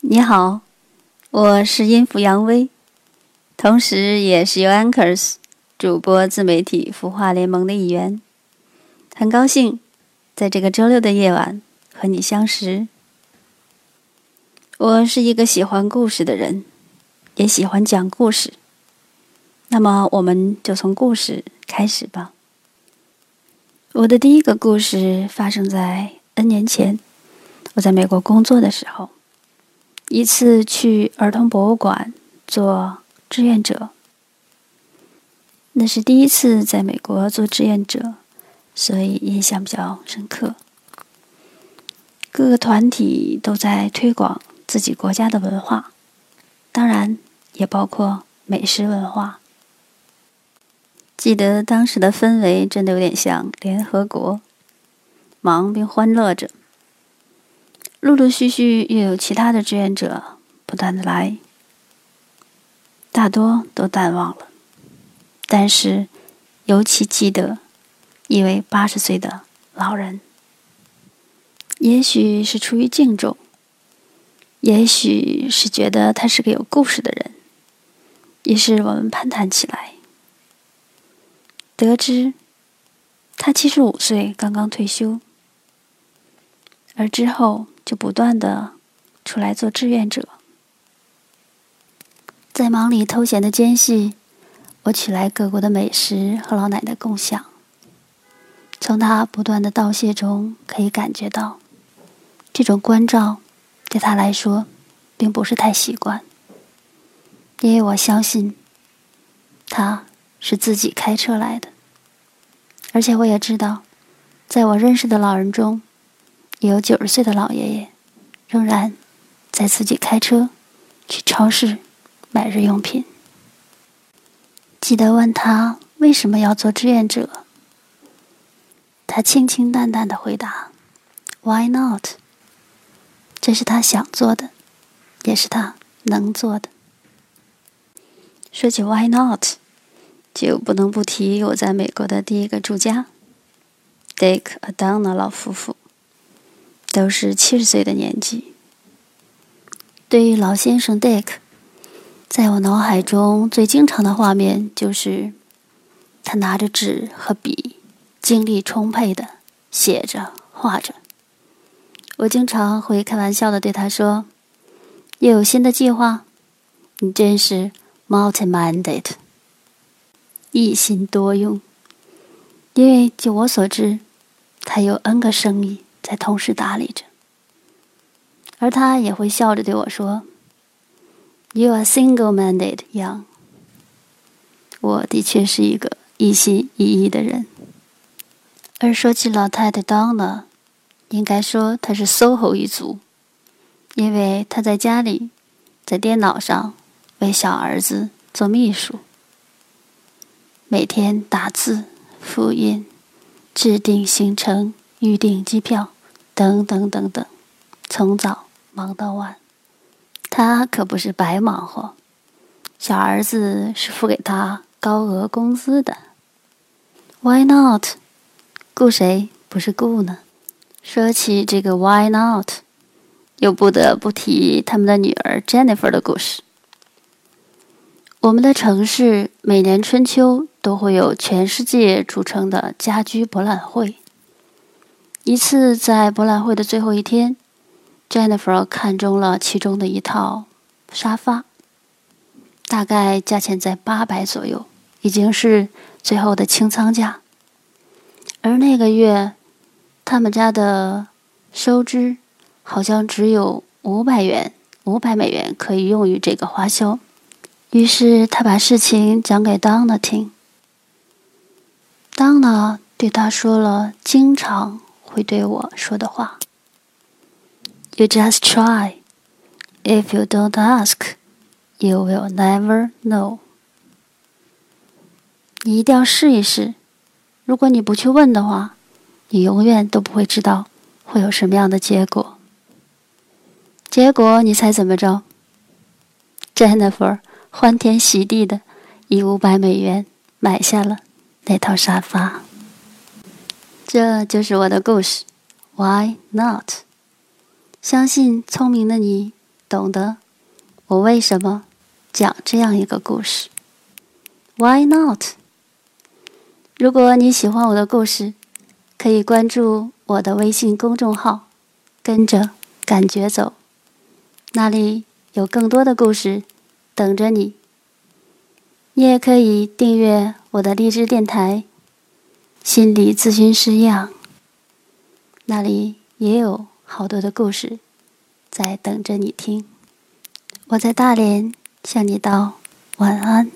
你好，我是音符杨威，同时也是 u Anchors 主播自媒体孵化联盟的一员。很高兴在这个周六的夜晚和你相识。我是一个喜欢故事的人，也喜欢讲故事。那么，我们就从故事开始吧。我的第一个故事发生在 N 年前，我在美国工作的时候。一次去儿童博物馆做志愿者，那是第一次在美国做志愿者，所以印象比较深刻。各个团体都在推广自己国家的文化，当然也包括美食文化。记得当时的氛围真的有点像联合国，忙并欢乐着。陆陆续续又有其他的志愿者不断的来，大多都淡忘了，但是尤其记得一位八十岁的老人。也许是出于敬重，也许是觉得他是个有故事的人，于是我们攀谈起来，得知他七十五岁刚刚退休，而之后。就不断的出来做志愿者，在忙里偷闲的间隙，我取来各国的美食和老奶奶共享。从他不断的道谢中，可以感觉到，这种关照对他来说并不是太习惯，因为我相信他是自己开车来的，而且我也知道，在我认识的老人中。有九十岁的老爷爷，仍然在自己开车去超市买日用品。记得问他为什么要做志愿者，他清清淡淡的回答：“Why not？” 这是他想做的，也是他能做的。说起 “Why not”，就不能不提我在美国的第一个住家 ——Dick Adonna 老夫妇。都是七十岁的年纪。对于老先生 Dick，在我脑海中最经常的画面就是他拿着纸和笔，精力充沛的写着、画着。我经常会开玩笑的对他说：“又有新的计划？你真是 multi-minded，一心多用。因为就我所知，他有 N 个生意。”在同时打理着，而他也会笑着对我说：“You are single-minded, young。”我的确是一个一心一意的人。而说起老太太 Donna，应该说她是 SOHO 一族，因为她在家里，在电脑上为小儿子做秘书，每天打字、复印、制定行程、预订机票。等等等等，从早忙到晚，他可不是白忙活。小儿子是付给他高额工资的。Why not？雇谁不是雇呢？说起这个 Why not，又不得不提他们的女儿 Jennifer 的故事。我们的城市每年春秋都会有全世界著称的家居博览会。一次在博览会的最后一天，Jennifer 看中了其中的一套沙发，大概价钱在八百左右，已经是最后的清仓价。而那个月，他们家的收支好像只有五百元，五百美元可以用于这个花销。于是他把事情讲给 Donna 听，Donna 对他说了经常。会对我说的话。You just try. If you don't ask, you will never know. 你一定要试一试。如果你不去问的话，你永远都不会知道会有什么样的结果。结果你猜怎么着？Jennifer 欢天喜地的以五百美元买下了那套沙发。这就是我的故事，Why not？相信聪明的你懂得我为什么讲这样一个故事。Why not？如果你喜欢我的故事，可以关注我的微信公众号，跟着感觉走，那里有更多的故事等着你。你也可以订阅我的励志电台——心理咨询师样，那里也有好多的故事在等着你听。我在大连向你道晚安。